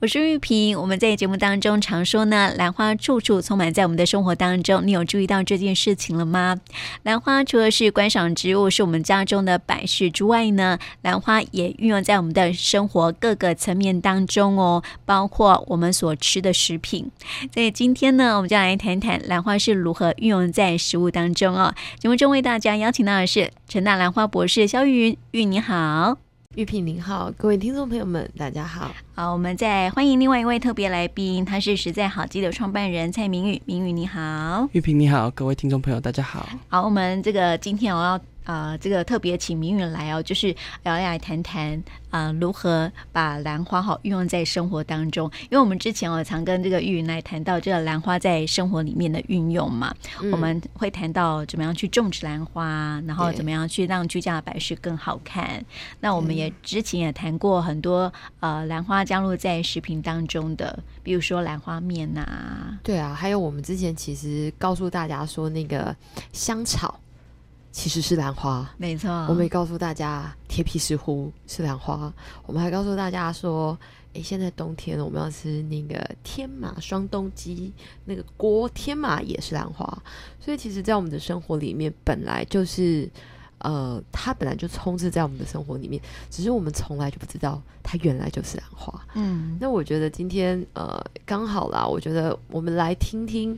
我是玉萍，我们在节目当中常说呢，兰花处处充满在我们的生活当中。你有注意到这件事情了吗？兰花除了是观赏植物，是我们家中的摆饰之外呢，兰花也运用在我们的生活各个层面当中哦，包括我们所吃的食品。所以今天呢，我们就来谈谈兰花是如何运用在食物当中哦。节目中为大家邀请到的是陈大兰花博士肖玉云，玉你好。玉萍您好，各位听众朋友们，大家好。好，我们再欢迎另外一位特别来宾，他是实在好记的创办人蔡明宇。明宇你好，玉萍你好，各位听众朋友大家好。好，我们这个今天我要。啊、呃，这个特别请明宇来哦，就是要来谈谈啊、呃，如何把兰花好运用在生活当中。因为我们之前我常跟这个玉云来谈到这个兰花在生活里面的运用嘛，嗯、我们会谈到怎么样去种植兰花，然后怎么样去让居家的摆饰更好看。那我们也之前也谈过很多呃兰花加入在食品当中的，比如说兰花面呐、啊，对啊，还有我们之前其实告诉大家说那个香草。其实是兰花，没错。我们也告诉大家，铁皮石斛是兰花。我们还告诉大家说，诶，现在冬天我们要吃那个天马双冬鸡，那个锅天马也是兰花。所以，其实，在我们的生活里面，本来就是，呃，它本来就充斥在我们的生活里面，只是我们从来就不知道它原来就是兰花。嗯，那我觉得今天，呃，刚好啦，我觉得我们来听听。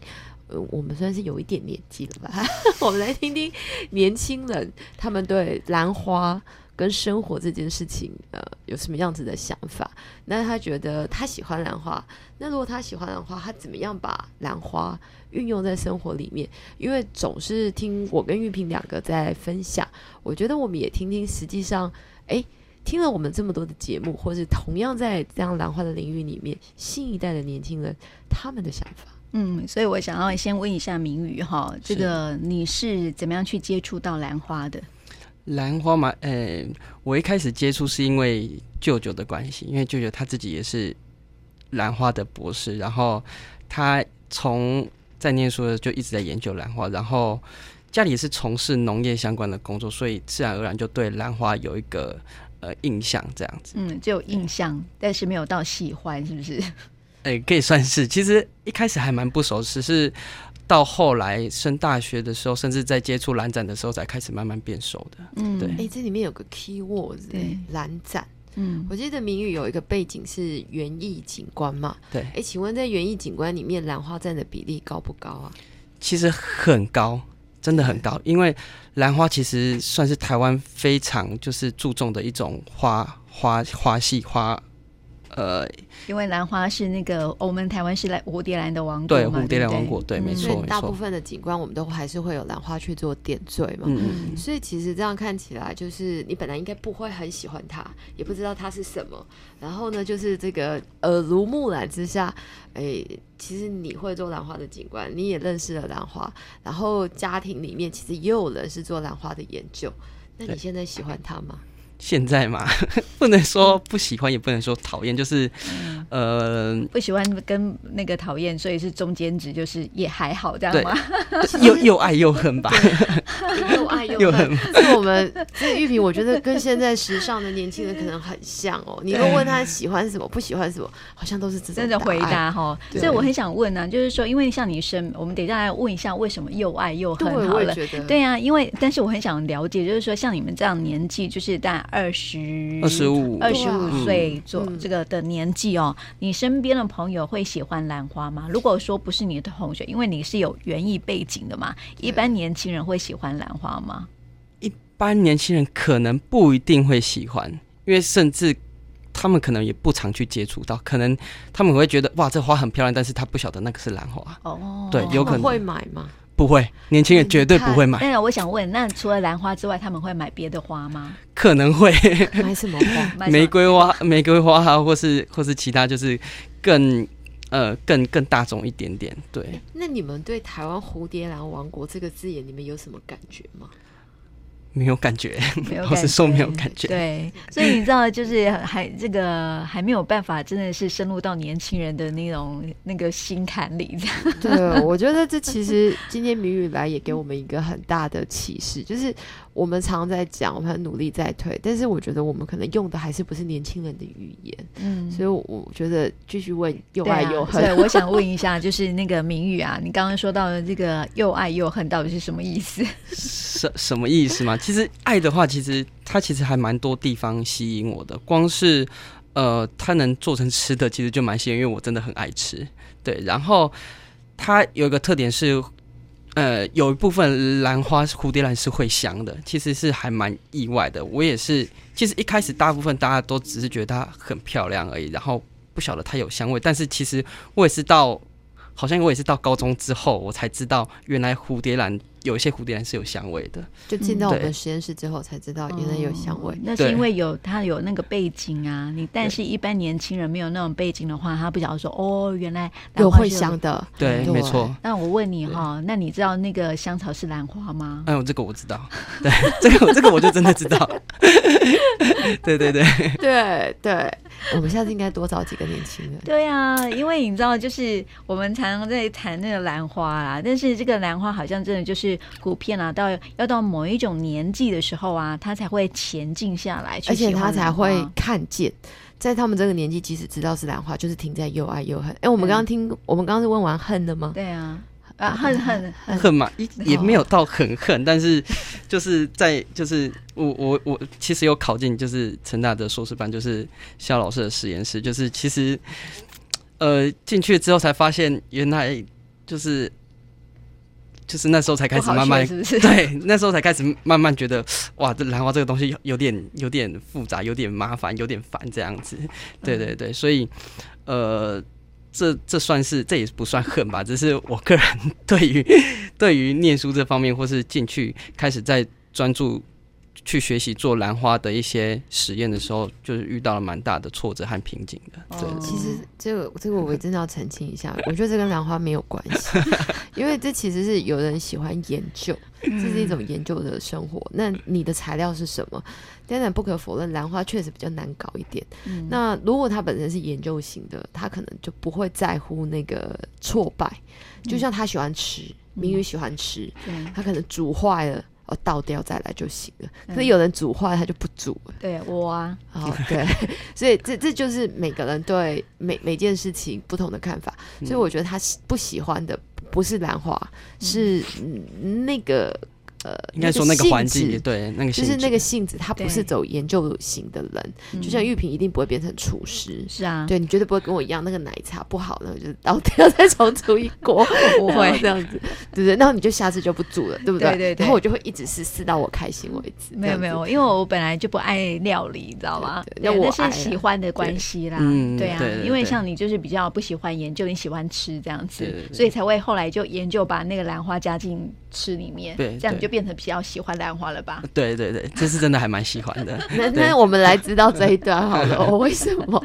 呃，我们算是有一点年纪了吧？我们来听听年轻人他们对兰花跟生活这件事情，呃，有什么样子的想法？那他觉得他喜欢兰花，那如果他喜欢兰花，他怎么样把兰花运用在生活里面？因为总是听我跟玉萍两个在分享，我觉得我们也听听，实际上，哎，听了我们这么多的节目，或是同样在这样兰花的领域里面，新一代的年轻人他们的想法。嗯，所以我想要先问一下明宇哈，这个你是怎么样去接触到兰花的？兰花嘛，呃、欸，我一开始接触是因为舅舅的关系，因为舅舅他自己也是兰花的博士，然后他从在念书的就一直在研究兰花，然后家里也是从事农业相关的工作，所以自然而然就对兰花有一个呃印象，这样子。嗯，就有印象，但是没有到喜欢，是不是？哎、欸，可以算是。其实一开始还蛮不熟，只是到后来升大学的时候，甚至在接触兰展的时候，才开始慢慢变熟的。嗯，对。哎、欸，这里面有个 key word，对，兰展。嗯，我记得明宇有一个背景是园艺景观嘛。对。哎、欸，请问在园艺景观里面，兰花占的比例高不高啊？其实很高，真的很高。因为兰花其实算是台湾非常就是注重的一种花花花系花。呃，因为兰花是那个我们台湾是来蝴蝶兰的王国嘛，对，蝴蝶兰王国，对，对，没错，所以大部分的景观我们都还是会有兰花去做点缀嘛。嗯，所以其实这样看起来，就是你本来应该不会很喜欢它，也不知道它是什么。然后呢，就是这个耳濡目染之下，哎，其实你会做兰花的景观，你也认识了兰花，然后家庭里面其实也有人是做兰花的研究。那你现在喜欢它吗？现在嘛，不能说不喜欢，也不能说讨厌，就是，呃，不喜欢跟那个讨厌，所以是中间值，就是也还好这样吗？又又爱又恨吧，又爱又恨。这我们这个玉萍，我觉得跟现在时尚的年轻人可能很像哦。你都问他喜欢什么，不喜欢什么，好像都是真的回答哈。所以我很想问呢，就是说，因为像你生，我们等一下来问一下，为什么又爱又恨？好了，对啊，因为但是我很想了解，就是说，像你们这样年纪，就是在。二十、二十五、二十五岁做这个的年纪哦，嗯、你身边的朋友会喜欢兰花吗？如果说不是你的同学，因为你是有园艺背景的嘛，一般年轻人会喜欢兰花吗？一般年轻人可能不一定会喜欢，因为甚至他们可能也不常去接触到，可能他们会觉得哇，这花很漂亮，但是他不晓得那个是兰花。哦，对，有可能。会买吗？不会，年轻人绝对不会买。但是我想问，那除了兰花之外，他们会买别的花吗？可能会买什么花？玫瑰花、玫瑰花啊，或是或是其他，就是更呃更更大众一点点。对、欸。那你们对台湾蝴蝶兰王国这个字眼，你们有什么感觉吗？没有感觉，没有老实说没有感觉。对，所以你知道，就是还这个还没有办法，真的是深入到年轻人的那种那个心坎里。对，我觉得这其实今天明宇来也给我们一个很大的启示，就是。我们常常在讲，我们很努力在推，但是我觉得我们可能用的还是不是年轻人的语言，嗯，所以我觉得继续问又爱又恨。对，我想问一下，就是那个明宇啊，你刚刚说到的这个又爱又恨到底是什么意思？什什么意思吗？其实爱的话，其实它其实还蛮多地方吸引我的，光是呃，它能做成吃的，其实就蛮吸引，因为我真的很爱吃。对，然后它有一个特点是。呃，有一部分兰花蝴蝶兰是会香的，其实是还蛮意外的。我也是，其实一开始大部分大家都只是觉得它很漂亮而已，然后不晓得它有香味。但是其实我也是到，好像我也是到高中之后，我才知道原来蝴蝶兰。有一些蝴蝶兰是有香味的，就进到我们实验室之后才知道原来有香味。嗯、那是因为有它有那个背景啊，你但是一般年轻人没有那种背景的话，他不晓得说哦，原来有会香的。对，对没错。那我问你哈，那你知道那个香草是兰花吗？哎呦，这个我知道。对，这个这个我就真的知道。对对对对对，我们下次应该多找几个年轻人。对啊，因为你知道，就是我们常常在谈那个兰花啊，但是这个兰花好像真的就是。普遍啊，到要到某一种年纪的时候啊，他才会前进下来，而且他才会看见，在他们这个年纪，即使知道是兰花，就是停在又爱又恨。哎、欸，我们刚刚听，我们刚刚是问完恨的吗？对啊，啊，恨恨 恨恨嘛，也也没有到很恨，但是就是在就是我我我其实有考进就是成大的硕士班，就是肖老师的实验室，就是其实呃进去之后才发现，原来就是。就是那时候才开始慢慢，是是对，那时候才开始慢慢觉得，哇，这兰花这个东西有点有点复杂，有点麻烦，有点烦这样子。对对对，所以，呃，这这算是这也不算恨吧，只是我个人 对于对于念书这方面，或是进去开始在专注。去学习做兰花的一些实验的时候，就是遇到了蛮大的挫折和瓶颈的。对，其实这个这个我真的要澄清一下，我觉得这跟兰花没有关系，因为这其实是有人喜欢研究，这是一种研究的生活。那你的材料是什么？当然不可否认，兰花确实比较难搞一点。那如果他本身是研究型的，他可能就不会在乎那个挫败。就像他喜欢吃，明宇喜欢吃，他可能煮坏了。倒掉再来就行了。可是有人煮坏，他就不煮了。对，我啊，哦，对，所以这这就是每个人对每每件事情不同的看法。所以我觉得他不喜欢的不是兰花，是那个。呃，应该说那个环境，对，那个就是那个性子，他不是走研究型的人，就像玉萍一定不会变成厨师，是啊，对，你绝对不会跟我一样，那个奶茶不好，那就倒掉 再重煮一锅，不会这样子，对不对？然后你就下次就不煮了，对不对？对对对。然后我就会一直试试到我开心为止。没有没有，因为我本来就不爱料理，你知道吗？那我是喜欢的关系啦，对啊，因为像你就是比较不喜欢研究，你喜欢吃这样子，所以才会后来就研究把那个兰花加进吃里面，对，这样你就。变成比较喜欢兰花了吧？对对对，这是真的还蛮喜欢的。那那我们来知道这一段好了，我 为什么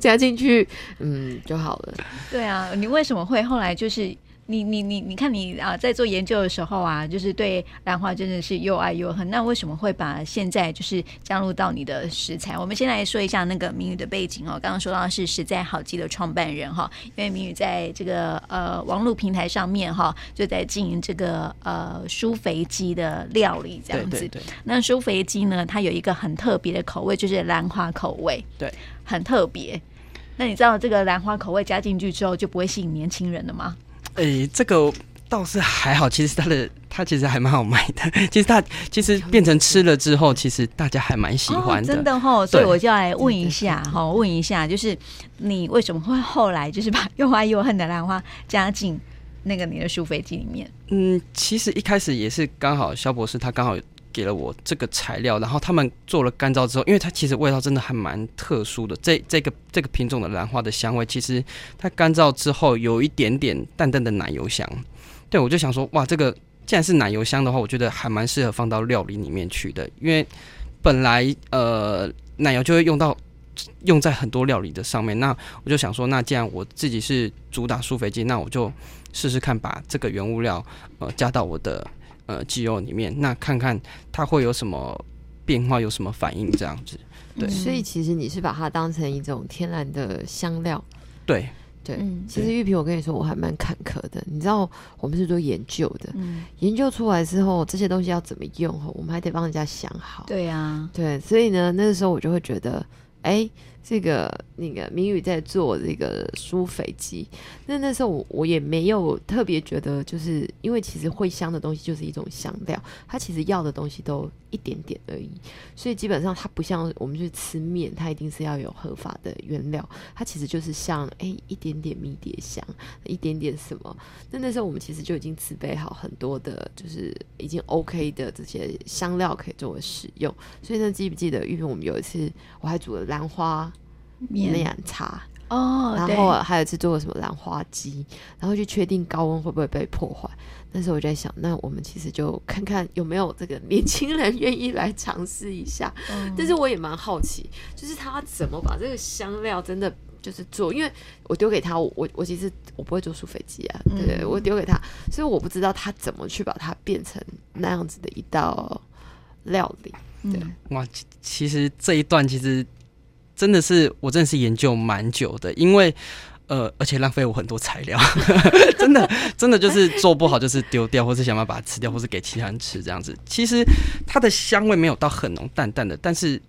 加进去，嗯，就好了。对啊，你为什么会后来就是？你你你你看你啊，在做研究的时候啊，就是对兰花真的是又爱又恨。那为什么会把现在就是加入到你的食材？我们先来说一下那个明宇的背景哦。刚刚说到是实在好记的创办人哈，因为明宇在这个呃网络平台上面哈，就在经营这个呃舒肥鸡的料理这样子。对对对。那舒肥鸡呢，它有一个很特别的口味，就是兰花口味。对，很特别。那你知道这个兰花口味加进去之后，就不会吸引年轻人了吗？诶、欸，这个倒是还好，其实它的它其实还蛮好卖的。其实它其实变成吃了之后，其实大家还蛮喜欢的。哦、真的哈、哦，所以我就要来问一下哈，问一下，就是你为什么会后来就是把又爱又恨的兰花加进那个你的书飞机里面？嗯，其实一开始也是刚好肖博士他刚好。给了我这个材料，然后他们做了干燥之后，因为它其实味道真的还蛮特殊的。这这个这个品种的兰花的香味，其实它干燥之后有一点点淡淡的奶油香。对，我就想说，哇，这个既然是奶油香的话，我觉得还蛮适合放到料理里面去的。因为本来呃奶油就会用到用在很多料理的上面，那我就想说，那既然我自己是主打苏肥鸡，那我就试试看把这个原物料呃加到我的。呃肌肉里面，那看看它会有什么变化，有什么反应这样子。对，所以其实你是把它当成一种天然的香料。对。对，其实玉萍，我跟你说，我还蛮坎坷的。你知道，我们是做研究的，嗯，研究出来之后，这些东西要怎么用，我们还得帮人家想好。对啊，对，所以呢，那个时候我就会觉得，哎。这个那个明宇在做这个舒肥鸡，那那时候我我也没有特别觉得，就是因为其实会香的东西就是一种香料，它其实要的东西都一点点而已，所以基本上它不像我们去吃面，它一定是要有合法的原料，它其实就是像哎一点点迷迭香，一点点什么，那那时候我们其实就已经准备好很多的，就是已经 OK 的这些香料可以作为使用，所以呢，记不记得玉萍我们有一次我还煮了兰花。面茶哦，然后还有一次做了什么兰花鸡，然后去确定高温会不会被破坏。那时候我就在想，那我们其实就看看有没有这个年轻人愿意来尝试一下。嗯、但是我也蛮好奇，就是他怎么把这个香料真的就是做，因为我丢给他，我我其实我不会做舒肥鸡啊，对对，嗯、我丢给他，所以我不知道他怎么去把它变成那样子的一道料理。对，嗯、哇，其实这一段其实。真的是，我真的是研究蛮久的，因为呃，而且浪费我很多材料，真的真的就是做不好就是丢掉，或是想办法把它吃掉，或是给其他人吃这样子。其实它的香味没有到很浓，淡淡的，但是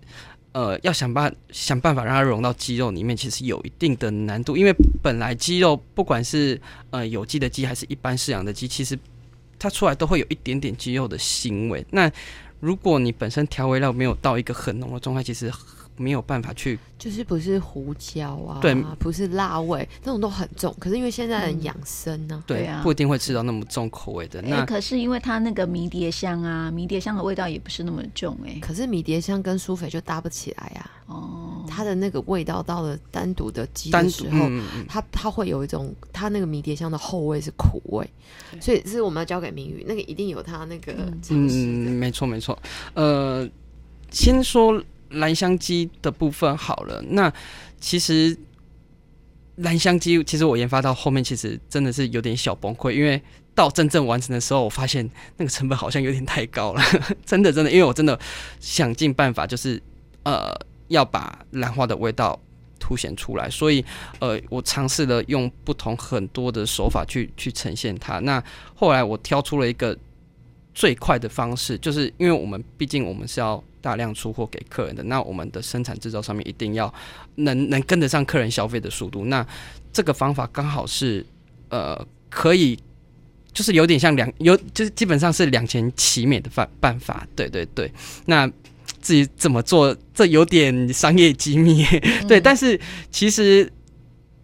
呃，要想办想办法让它融到鸡肉里面，其实有一定的难度，因为本来鸡肉不管是呃有机的鸡还是一般饲养的鸡，其实它出来都会有一点点鸡肉的腥味。那如果你本身调味料没有到一个很浓的状态，其实。没有办法去，就是不是胡椒啊，对，不是辣味，那种都很重。可是因为现在人养生呢、啊嗯，对啊，不一定会吃到那么重口味的。那、欸、可是因为它那个迷迭香啊，迷迭香的味道也不是那么重哎、欸。可是迷迭香跟苏菲就搭不起来呀、啊。哦，它的那个味道到了单独的鸡的时候，嗯嗯、它它会有一种，它那个迷迭香的后味是苦味，所以是我们要交给明宇，那个一定有它那个嗯，嗯，没错没错。呃，先说。兰香鸡的部分好了，那其实兰香鸡其实我研发到后面，其实真的是有点小崩溃，因为到真正完成的时候，我发现那个成本好像有点太高了，真的真的，因为我真的想尽办法，就是呃要把兰花的味道凸显出来，所以呃我尝试了用不同很多的手法去去呈现它。那后来我挑出了一个最快的方式，就是因为我们毕竟我们是要。大量出货给客人的，那我们的生产制造上面一定要能能跟得上客人消费的速度。那这个方法刚好是呃可以，就是有点像两有，就是基本上是两全其美的办办法。对对对，那至于怎么做，这有点商业机密。嗯、对，但是其实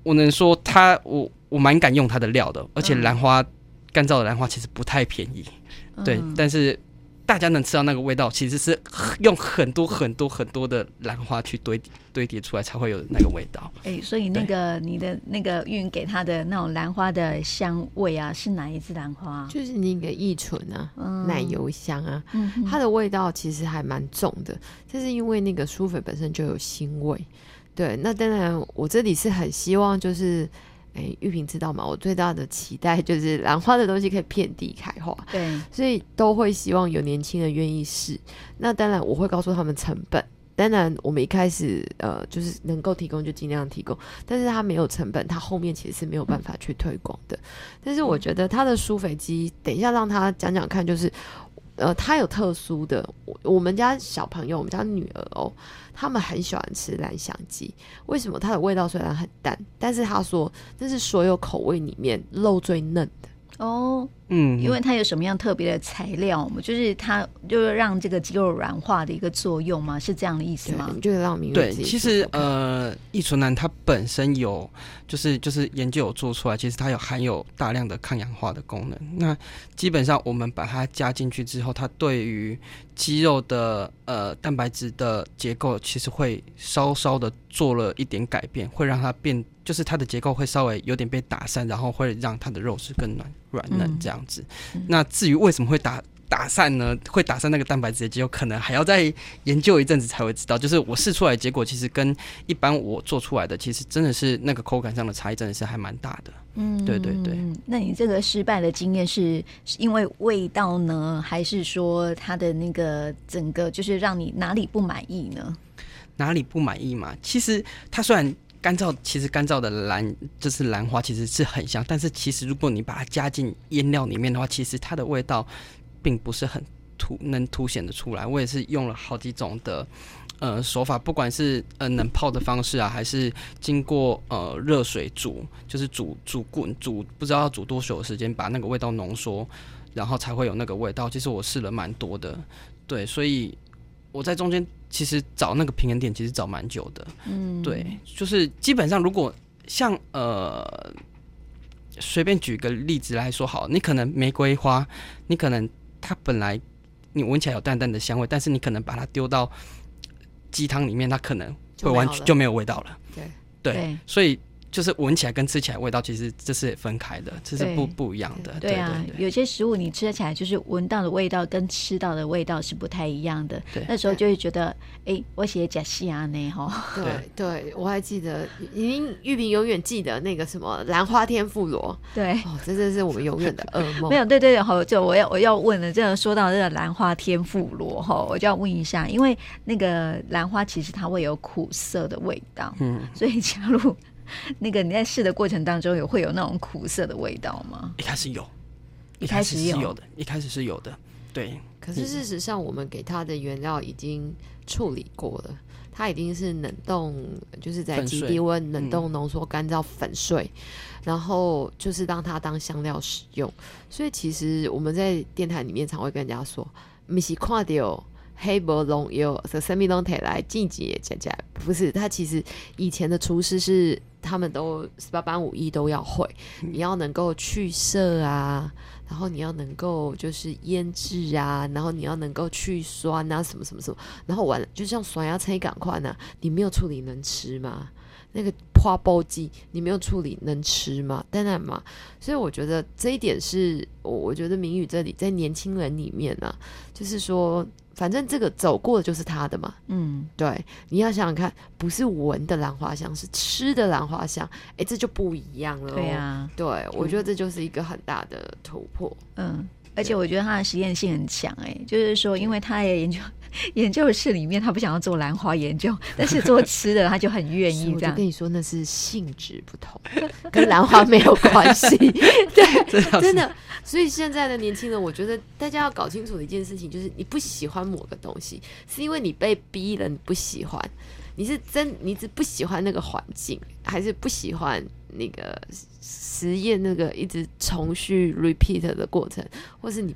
我能说它，我我蛮敢用它的料的，而且兰花干燥的兰花其实不太便宜。对，嗯、但是。大家能吃到那个味道，其实是用很多很多很多的兰花去堆堆叠出来才会有那个味道。哎、欸，所以那个你的那个运给他的那种兰花的香味啊，是哪一支兰花？就是那个乙醇啊，嗯、奶油香啊，嗯、它的味道其实还蛮重的。这是因为那个苏菲本身就有腥味。对，那当然我这里是很希望就是。哎，玉萍知道吗？我最大的期待就是 兰花的东西可以遍地开花，对，所以都会希望有年轻人愿意试。那当然，我会告诉他们成本。当然，我们一开始呃，就是能够提供就尽量提供，但是它没有成本，它后面其实是没有办法去推广的。但是我觉得它的舒肥机，等一下让他讲讲看，就是。呃，它有特殊的，我我们家小朋友，我们家女儿哦，他们很喜欢吃蓝香鸡。为什么？它的味道虽然很淡，但是他说这是所有口味里面肉最嫩的哦。嗯，因为它有什么样特别的材料嘛？就是它就是让这个肌肉软化的一个作用吗？是这样的意思吗？就是让明对，其实呃，异醇兰它本身有，就是就是研究有做出来，其实它有含有大量的抗氧化的功能。那基本上我们把它加进去之后，它对于肌肉的呃蛋白质的结构，其实会稍稍的做了一点改变，会让它变，就是它的结构会稍微有点被打散，然后会让它的肉质更软软嫩这样。样子，那至于为什么会打打散呢，会打散那个蛋白质的机构，可能还要再研究一阵子才会知道。就是我试出来的结果，其实跟一般我做出来的，其实真的是那个口感上的差异，真的是还蛮大的。嗯，对对对。那你这个失败的经验是是因为味道呢，还是说它的那个整个就是让你哪里不满意呢？哪里不满意嘛？其实它虽然干燥，其实干燥的兰就是兰花，其实是很香。但是其实如果你把它加进腌料里面的话，其实它的味道并不是很突能凸显得出来。我也是用了好几种的呃手法，不管是呃冷泡的方式啊，还是经过呃热水煮，就是煮煮滚煮，不知道要煮多久的时间，把那个味道浓缩，然后才会有那个味道。其实我试了蛮多的，对，所以我在中间。其实找那个平衡点其实找蛮久的，嗯，对，就是基本上如果像呃，随便举个例子来说好，你可能玫瑰花，你可能它本来你闻起来有淡淡的香味，但是你可能把它丢到鸡汤里面，它可能会完全就没有味道了，对对，所以。就是闻起来跟吃起来味道其实这是分开的，这是不不一样的。对啊，对对对，有些食物你吃起来就是闻到的味道跟吃到的味道是不太一样的。对，那时候就会觉得，哎、欸，我写假戏啊呢哈。对对，我还记得，您玉萍永远记得那个什么兰花天妇罗。对，哦，这真是我们永远的噩梦。没有，对对对，好，就我要我要问了，这个说到这个兰花天妇罗哈，我就要问一下，因为那个兰花其实它会有苦涩的味道，嗯，所以假如。那个你在试的过程当中有会有那种苦涩的味道吗？一开始有，一开始是有的，一开始是有的。对，可是事实上我们给它的原料已经处理过了，它已经是冷冻，就是在极低温冷冻浓缩干燥粉碎，嗯、然后就是让它当香料使用。所以其实我们在电台里面常会跟人家说，没是看到。黑白龙有这生命龙腿来晋级也加加，不是他其实以前的厨师是他们都十八般武艺都要会，你要能够去色啊，然后你要能够就是腌制啊，然后你要能够去酸啊，什么什么什么，然后完了就像酸芽菜赶快呢，你没有处理能吃吗？那个花苞鸡你没有处理能吃吗？当然嘛，所以我觉得这一点是我我觉得明宇这里在年轻人里面呢、啊，就是说。反正这个走过的就是他的嘛，嗯，对，你要想想看，不是闻的兰花香，是吃的兰花香，哎，这就不一样了。对啊，对，我觉得这就是一个很大的突破。嗯，而且我觉得他的实验性很强，哎，就是说，因为他也研究。研究室里面，他不想要做兰花研究，但是做吃的他就很愿意。这样我跟你说，那是性质不同，跟兰花没有关系。对，真的。所以现在的年轻人，我觉得大家要搞清楚的一件事情，就是你不喜欢某个东西，是因为你被逼了，你不喜欢。你是真，你只不喜欢那个环境，还是不喜欢那个实验那个一直重续 repeat 的过程，或是你？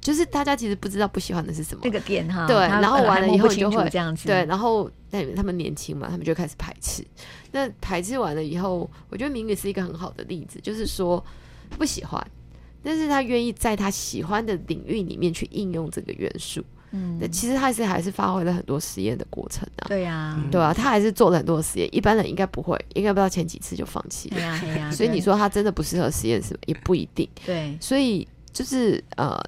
就是大家其实不知道不喜欢的是什么那个点哈，对，然后完了以后就会这样子，对，然后那他们年轻嘛，他们就开始排斥。那排斥完了以后，我觉得明宇是一个很好的例子，就是说不喜欢，但是他愿意在他喜欢的领域里面去应用这个元素。嗯，那其实他是还是发挥了很多实验的过程啊。对呀，对啊，他还是做了很多实验，一般人应该不会，应该不知道前几次就放弃了。对呀，对呀。所以你说他真的不适合实验室也不一定。对，所以。就是呃，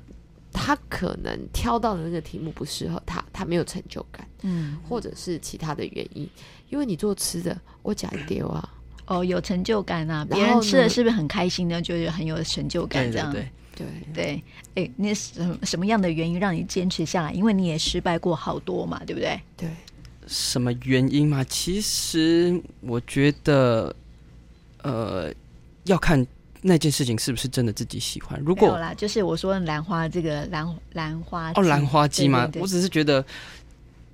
他可能挑到的那个题目不适合他，他没有成就感，嗯，或者是其他的原因。因为你做吃的，我讲一点啊，哦，有成就感啊，别人吃的是不是很开心呢？就是很有成就感，这样，对对对。哎，那什什么样的原因让你坚持下来？因为你也失败过好多嘛，对不对？对。什么原因嘛？其实我觉得，呃，要看。那件事情是不是真的自己喜欢？如果有啦，就是我说兰花这个兰兰花哦，兰花鸡吗？我只是觉得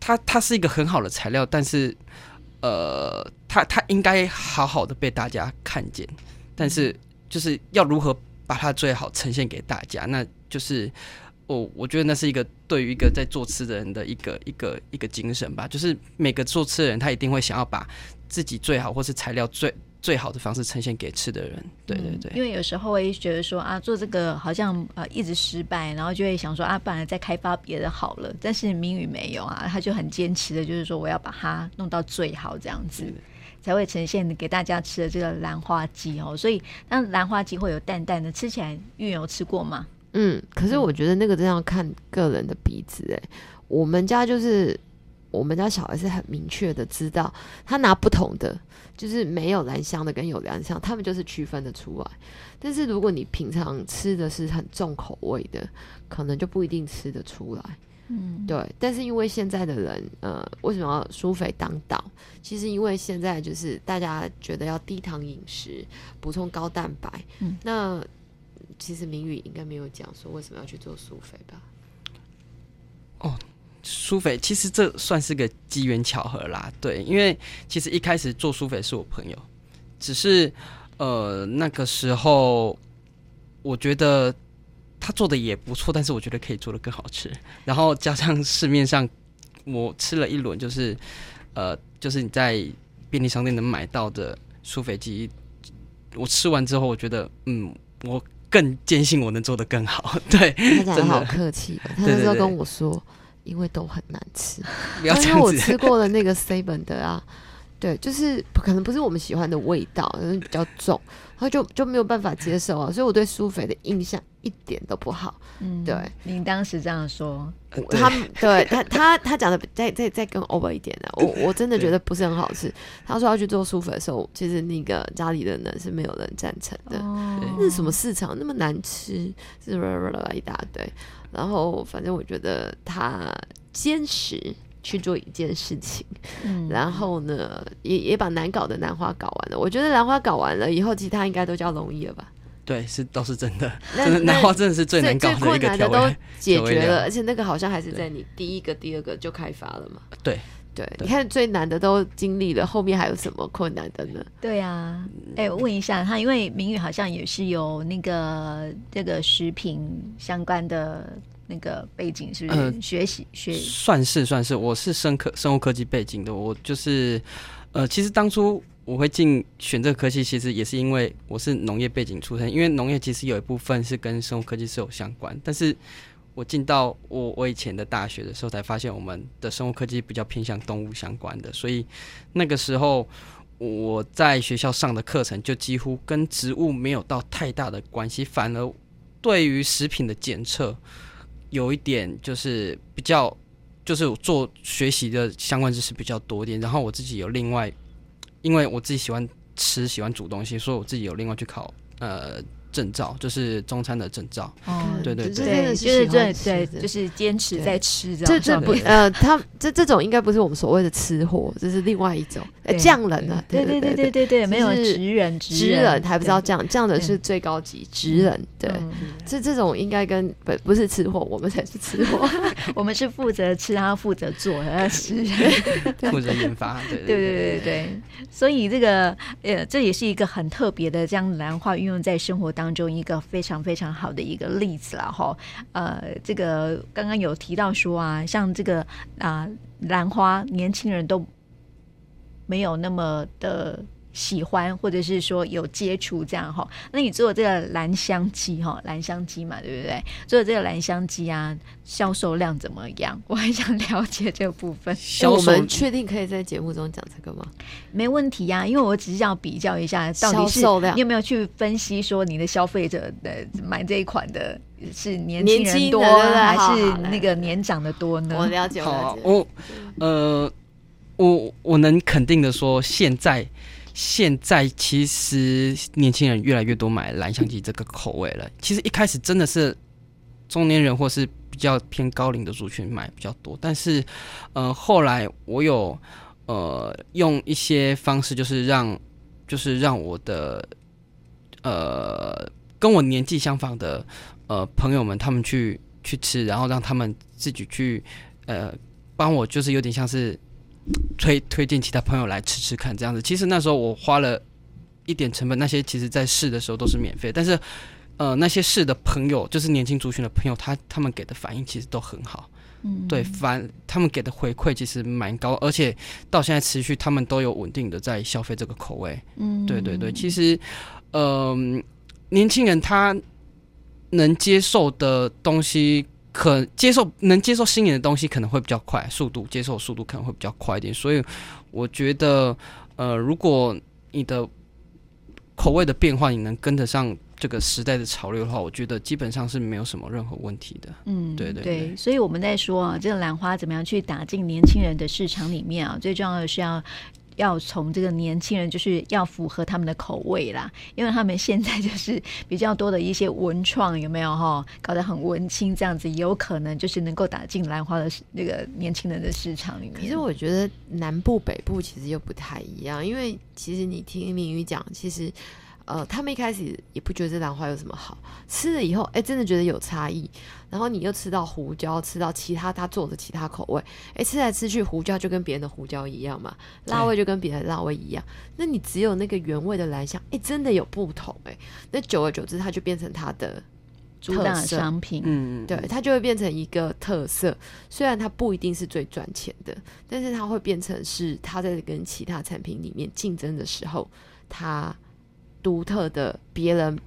它它是一个很好的材料，但是呃，它它应该好好的被大家看见。但是就是要如何把它最好呈现给大家，那就是我我觉得那是一个对于一个在做吃的人的一个一个一个精神吧。就是每个做吃的人，他一定会想要把自己最好或是材料最。最好的方式呈现给吃的人，对对对。因为有时候会觉得说啊，做这个好像呃一直失败，然后就会想说啊，不然再开发别的好了。但是明宇没有啊，他就很坚持的，就是说我要把它弄到最好这样子，才会呈现给大家吃的这个兰花鸡哦。所以那兰花鸡会有淡淡的，吃起来玉有吃过吗？嗯，可是我觉得那个真要看个人的鼻子哎、欸。我们家就是我们家小孩是很明确的知道，他拿不同的，就是没有兰香的跟有兰香，他们就是区分的出来。但是如果你平常吃的是很重口味的，可能就不一定吃得出来。嗯，对。但是因为现在的人，呃，为什么要苏菲当道？其实因为现在就是大家觉得要低糖饮食，补充高蛋白。嗯，那其实明宇应该没有讲说为什么要去做苏菲吧？哦。舒肥其实这算是个机缘巧合啦，对，因为其实一开始做苏菲是我朋友，只是呃那个时候我觉得他做的也不错，但是我觉得可以做的更好吃，然后加上市面上我吃了一轮，就是呃就是你在便利商店能买到的苏菲鸡，我吃完之后我觉得嗯我更坚信我能做的更好，对，他讲的好客气，他那时候跟我说。因为都很难吃，因为我吃过了那个 seven 的啊，对，就是可能不是我们喜欢的味道，可能比较重，然后就就没有办法接受啊，所以我对苏菲的印象一点都不好。嗯，对，您当时这样说，他对他他他讲的再再再更 over 一点的，我 我真的觉得不是很好吃。他说要去做舒服的时候，其实那个家里的人是没有人赞成的。哦，那是什么市场那么难吃，是一大堆。然后，反正我觉得他坚持去做一件事情，嗯，然后呢，也也把难搞的兰花搞完了。我觉得兰花搞完了以后，其他应该都叫容易了吧？对，是都是真的。真的南花真的是最难搞的一个调味，最困难的都解决了，而且那个好像还是在你第一个、第二个就开发了嘛？对。对，你看最难的都经历了，后面还有什么困难的呢？对啊，哎、欸，我问一下他，因为明宇好像也是有那个这个食品相关的那个背景，是不是？呃、学习学算是算是，我是生科生物科技背景的，我就是呃，其实当初我会进选这个科系，其实也是因为我是农业背景出身，因为农业其实有一部分是跟生物科技是有相关，但是。我进到我我以前的大学的时候，才发现我们的生物科技比较偏向动物相关的，所以那个时候我在学校上的课程就几乎跟植物没有到太大的关系，反而对于食品的检测有一点就是比较就是做学习的相关知识比较多一点。然后我自己有另外，因为我自己喜欢吃喜欢煮东西，所以我自己有另外去考呃。证照就是中餐的证照，哦，对对对，对，就是对对，就是坚持在吃这样。这这不呃，他这这种应该不是我们所谓的吃货，这是另外一种匠人啊，对对对对对对，没有职人，职人还不知道匠，匠人是最高级职人，对，这这种应该跟不不是吃货，我们才是吃货，我们是负责吃，他负责做，他是 负责研发，对对对对对，所以这个呃，这也是一个很特别的，将兰花运用在生活当中一个非常非常好的一个例子了哈，呃，这个刚刚有提到说啊，像这个啊兰花，年轻人都没有那么的。喜欢或者是说有接触这样哈，那你做这个兰香鸡哈，兰香鸡嘛，对不对？做这个兰香鸡啊，销售量怎么样？我很想了解这个部分。我们确定可以在节目中讲这个吗？没问题呀、啊，因为我只是要比较一下到底是你有没有去分析说你的消费者的买这一款的是年轻人多还是那个年长的多呢？我了解，我了解。我呃，我我能肯定的说，现在。现在其实年轻人越来越多买蓝香鸡这个口味了。其实一开始真的是中年人或是比较偏高龄的族群买比较多，但是呃后来我有呃用一些方式，就是让就是让我的呃跟我年纪相仿的呃朋友们他们去去吃，然后让他们自己去呃帮我，就是有点像是。推推荐其他朋友来吃吃看，这样子。其实那时候我花了一点成本，那些其实在试的时候都是免费。但是，呃，那些试的朋友，就是年轻族群的朋友，他他们给的反应其实都很好。嗯，对，反他们给的回馈其实蛮高，而且到现在持续，他们都有稳定的在消费这个口味。嗯，对对对，其实，嗯、呃，年轻人他能接受的东西。可接受能接受新颖的东西可能会比较快，速度接受速度可能会比较快一点，所以我觉得，呃，如果你的口味的变化你能跟得上这个时代的潮流的话，我觉得基本上是没有什么任何问题的。嗯，对对对，所以我们在说啊，这个兰花怎么样去打进年轻人的市场里面啊？最重要的是要。要从这个年轻人，就是要符合他们的口味啦，因为他们现在就是比较多的一些文创，有没有哈？搞得很文青这样子，也有可能就是能够打进兰花的那个年轻人的市场里面。其实我觉得南部北部其实又不太一样，因为其实你听明宇讲，其实。呃，他们一开始也不觉得这兰花有什么好，吃了以后，哎，真的觉得有差异。然后你又吃到胡椒，吃到其他他做的其他口味，哎，吃来吃去，胡椒就跟别人的胡椒一样嘛，辣味就跟别人的辣味一样。那你只有那个原味的兰香，哎，真的有不同哎。那久而久之，它就变成它的主打商品，嗯，对，它就会变成一个特色。虽然它不一定是最赚钱的，但是它会变成是它在跟其他产品里面竞争的时候，它。独特的别人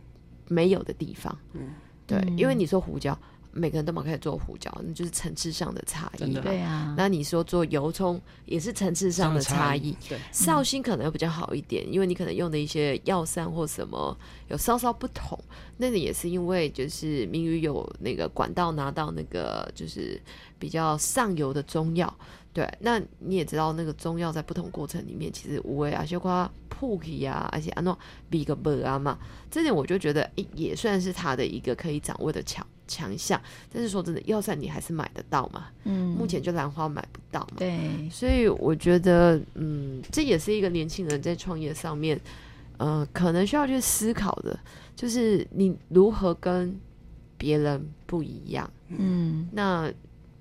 没有的地方，嗯，对，嗯、因为你说胡椒，每个人都蛮可以做胡椒，那就是层次上的差异，对啊。那你说做油葱也是层次上的差异，对。绍兴可能会比较好一点，嗯、因为你可能用的一些药膳或什么有稍稍不同，那个也是因为就是明宇有那个管道拿到那个就是比较上游的中药。对，那你也知道，那个中药在不同过程里面，其实无味啊，包括铺皮啊，而且啊那比个本啊嘛，这点我就觉得，诶，也算是他的一个可以掌握的强强项。但是说真的，药膳你还是买得到嘛？嗯，目前就兰花买不到嘛。对，所以我觉得，嗯，这也是一个年轻人在创业上面，呃，可能需要去思考的，就是你如何跟别人不一样。嗯，那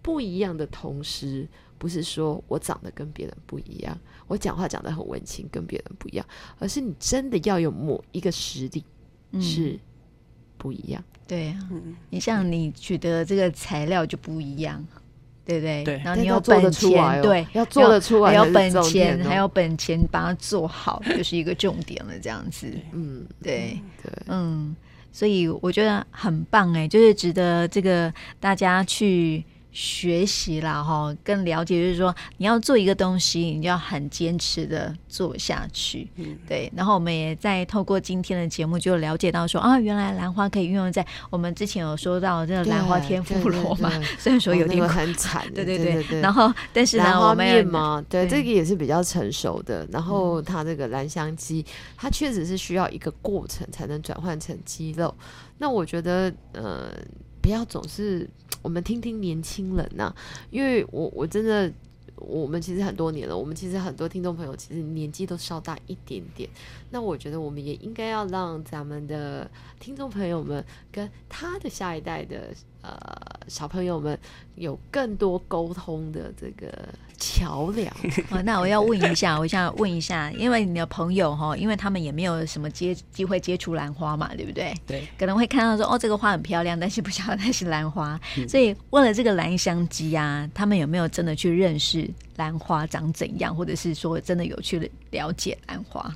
不一样的同时。不是说我长得跟别人不一样，我讲话讲得很文青，跟别人不一样，而是你真的要有某一个实力是不一样。嗯、对啊，你像你取得这个材料就不一样，对不对？对，然后你有本钱，对，要做得出来，还有本钱，还有本钱把它做好，就是一个重点了。这样子，嗯，对，对，嗯，所以我觉得很棒哎，就是值得这个大家去。学习啦，哈，更了解，就是说你要做一个东西，你就要很坚持的做下去，嗯，对。然后我们也在透过今天的节目，就了解到说啊，原来兰花可以运用在我们之前有说到这个兰花天妇罗嘛，虽然说有点很惨，对对对。然后，但是呢，兰花面嘛，对，这个也是比较成熟的。然后它这个兰香鸡，它确实是需要一个过程才能转换成鸡肉。那我觉得，呃。不要总是我们听听年轻人呐、因为我我真的，我们其实很多年了，我们其实很多听众朋友其实年纪都稍大一点点。那我觉得我们也应该要让咱们的听众朋友们跟他的下一代的呃小朋友们有更多沟通的这个。桥梁哦，那我要问一下，我想问一下，因为你的朋友哈，因为他们也没有什么接机会接触兰花嘛，对不对？对，可能会看到说哦，这个花很漂亮，但是不晓得它是兰花。嗯、所以问了这个兰香鸡啊，他们有没有真的去认识兰花长怎样，或者是说真的有去了解兰花？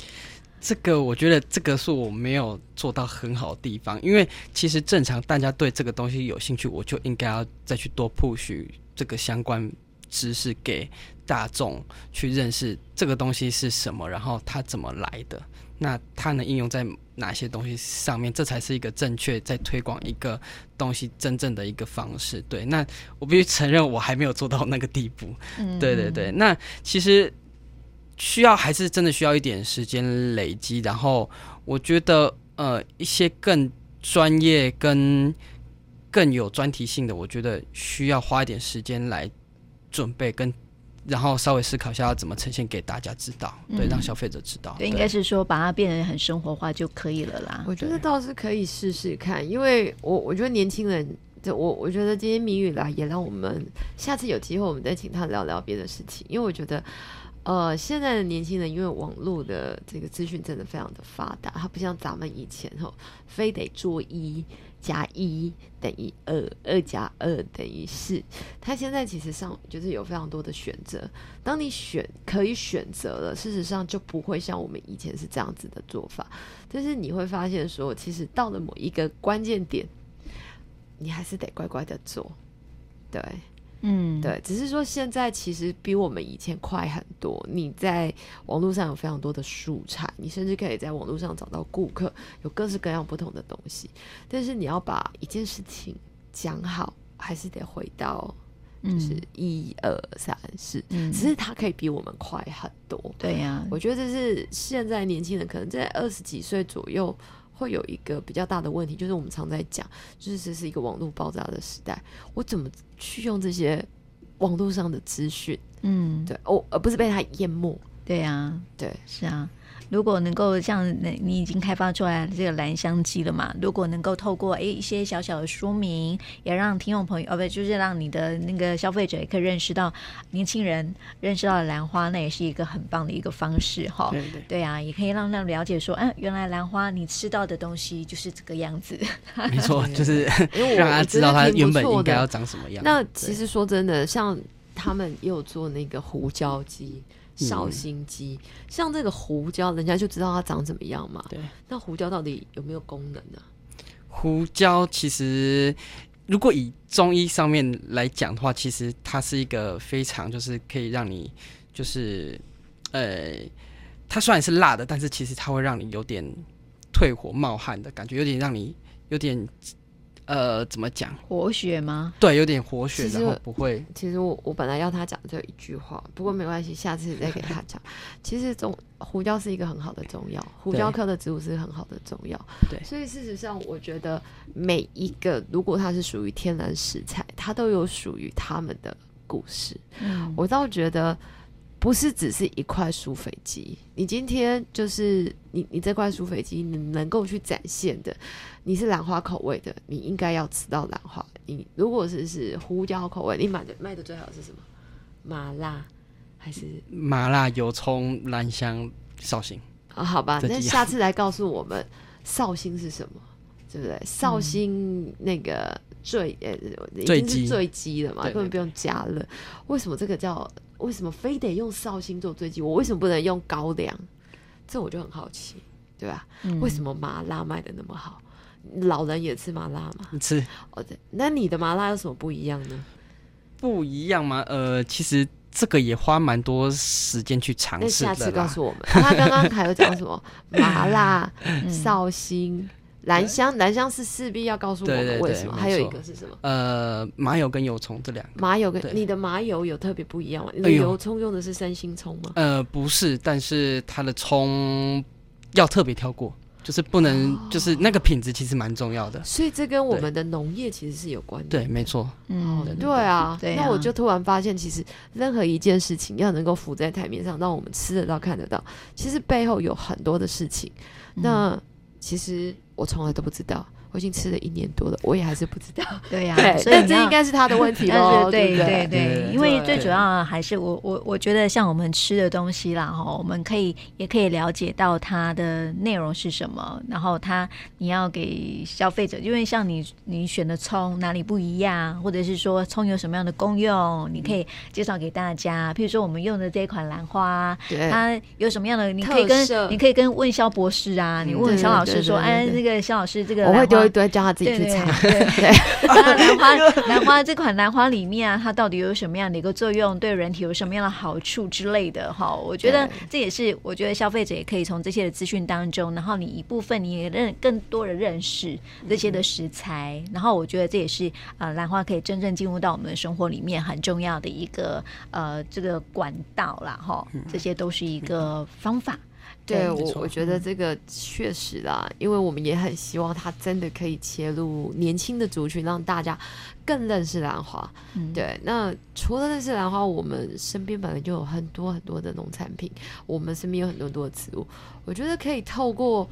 这个我觉得这个是我没有做到很好的地方，因为其实正常大家对这个东西有兴趣，我就应该要再去多 push 这个相关。知识给大众去认识这个东西是什么，然后它怎么来的，那它能应用在哪些东西上面？这才是一个正确在推广一个东西真正的一个方式。对，那我必须承认我还没有做到那个地步。嗯，对对对。那其实需要还是真的需要一点时间累积，然后我觉得呃一些更专业跟更有专题性的，我觉得需要花一点时间来。准备跟，然后稍微思考一下要怎么呈现给大家知道，嗯、对，让消费者知道。对，对应该是说把它变得很生活化就可以了啦。我觉得倒是可以试试看，因为我我觉得年轻人，就我我觉得今天谜语啦也让我们下次有机会我们再请他聊聊别的事情，因为我觉得，呃，现在的年轻人因为网络的这个资讯真的非常的发达，他不像咱们以前吼，非得做一。加一等于二，二加二等于四。他现在其实上就是有非常多的选择。当你选可以选择了，事实上就不会像我们以前是这样子的做法。但是你会发现说，其实到了某一个关键点，你还是得乖乖的做。对，嗯，对，只是说现在其实比我们以前快很多。你在网络上有非常多的素材，你甚至可以在网络上找到顾客，有各式各样不同的东西。但是你要把一件事情讲好，还是得回到就是一二三四。嗯，只是它可以比我们快很多。对呀，我觉得这是现在年轻人可能在二十几岁左右。会有一个比较大的问题，就是我们常在讲，就是这是一个网络爆炸的时代，我怎么去用这些网络上的资讯？嗯，对，哦，而不是被它淹没。对啊，对，是啊。如果能够像你已经开发出来这个兰香机了嘛？如果能够透过诶一些小小的说明，也让听众朋友哦不，就是让你的那个消费者也可以认识到年轻人认识到兰花，那也是一个很棒的一个方式哈。对对对啊，也可以让他了解说，嗯、啊，原来兰花你吃到的东西就是这个样子。没错，就是让他知道他原本应该要长什么样。那其实说真的，像他们也有做那个胡椒鸡。绍兴鸡，嗯、像这个胡椒，人家就知道它长怎么样嘛。对，那胡椒到底有没有功能呢？胡椒其实，如果以中医上面来讲的话，其实它是一个非常就是可以让你就是，呃，它虽然是辣的，但是其实它会让你有点退火冒汗的感觉，有点让你有点。呃，怎么讲？活血吗？对，有点活血，然后不会。其实我我本来要他讲这一句话，不过没关系，下次再给他讲。其实中胡椒是一个很好的中药，胡椒科的植物是很好的中药。对，所以事实上，我觉得每一个如果它是属于天然食材，它都有属于他们的故事。嗯，我倒觉得。不是只是一块舒肥鸡，你今天就是你你这块舒肥鸡，你能够去展现的，你是兰花口味的，你应该要吃到兰花。你如果是是胡椒口味，你买的卖的最好是什么？麻辣还是麻辣油葱兰香绍兴？啊，好吧，那下次来告诉我们绍兴是什么，对不对？绍兴那个醉呃，已经是醉鸡了嘛，根本不用加热。为什么这个叫？为什么非得用绍兴做醉鸡？我为什么不能用高粱？这我就很好奇，对吧？嗯、为什么麻辣卖的那么好？老人也吃麻辣吗？吃。哦，对。那你的麻辣有什么不一样呢？不一样吗？呃，其实这个也花蛮多时间去尝试的。那下次告诉我们。他刚刚还有讲什么？麻辣、绍兴。嗯兰香，兰香是势必要告诉我们为什么？还有一个是什么？呃，麻油跟油葱这两个。麻油跟你的麻油有特别不一样吗？你的油葱用的是三星葱吗？呃，不是，但是它的葱要特别挑过，就是不能，就是那个品质其实蛮重要的。所以这跟我们的农业其实是有关的。对，没错。嗯，对啊。那我就突然发现，其实任何一件事情要能够浮在台面上，让我们吃得到、看得到，其实背后有很多的事情。那其实。我从来都不知道，我已经吃了一年多了，我也还是不知道。对呀、啊，所以这应该是他的问题 喽。对对对，因为最主要还是我我我觉得像我们吃的东西啦哈，我们可以也可以了解到它的内容是什么，然后它你要给消费者，因为像你你选的葱哪里不一样，或者是说葱有什么样的功用，你可以介绍给大家。譬如说我们用的这一款兰花，对它有什么样的，你可以跟你可以跟问肖博士啊，你问肖老师说，哎那个。肖老师，这个我会丢一堆，叫他自己去查。对，对，对，对，兰花，兰花这款兰花里面啊，它到底有什么样的一个作用？对人体有什么样的好处之类的？哈，我觉得这也是，我觉得消费者也可以从这些的资讯当中，然后你一部分你也认更多的认识这些的食材，然后我觉得这也是呃兰花可以真正进入到我们的生活里面很重要的一个呃这个管道啦。哈，这些都是一个方法。对我，我觉得这个确实啦，因为我们也很希望它真的可以切入年轻的族群，让大家更认识兰花。嗯、对，那除了认识兰花，我们身边本来就有很多很多的农产品，我们身边有很多很多的植物，我觉得可以透过。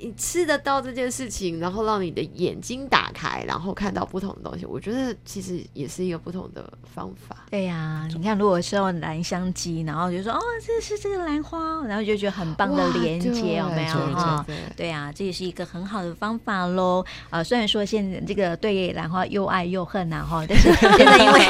你吃得到这件事情，然后让你的眼睛打开，然后看到不同的东西，我觉得其实也是一个不同的方法。对呀、啊，你看，如果是用兰香鸡，然后就说哦，这是这个兰花，然后就觉得很棒的连接，有没有哈？对呀、啊，这也是一个很好的方法喽。啊，虽然说现在这个对兰花又爱又恨呐哈，但是现在因为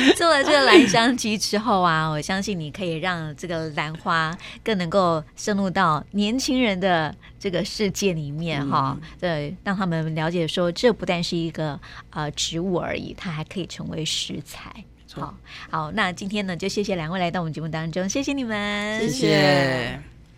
做了这个兰香鸡之后啊，我相信你可以让这个兰花更能够深入到年轻人的。这个世界里面哈，对、嗯，让他们了解说，这不但是一个呃植物而已，它还可以成为食材。好，好，那今天呢，就谢谢两位来到我们节目当中，谢谢你们，谢谢。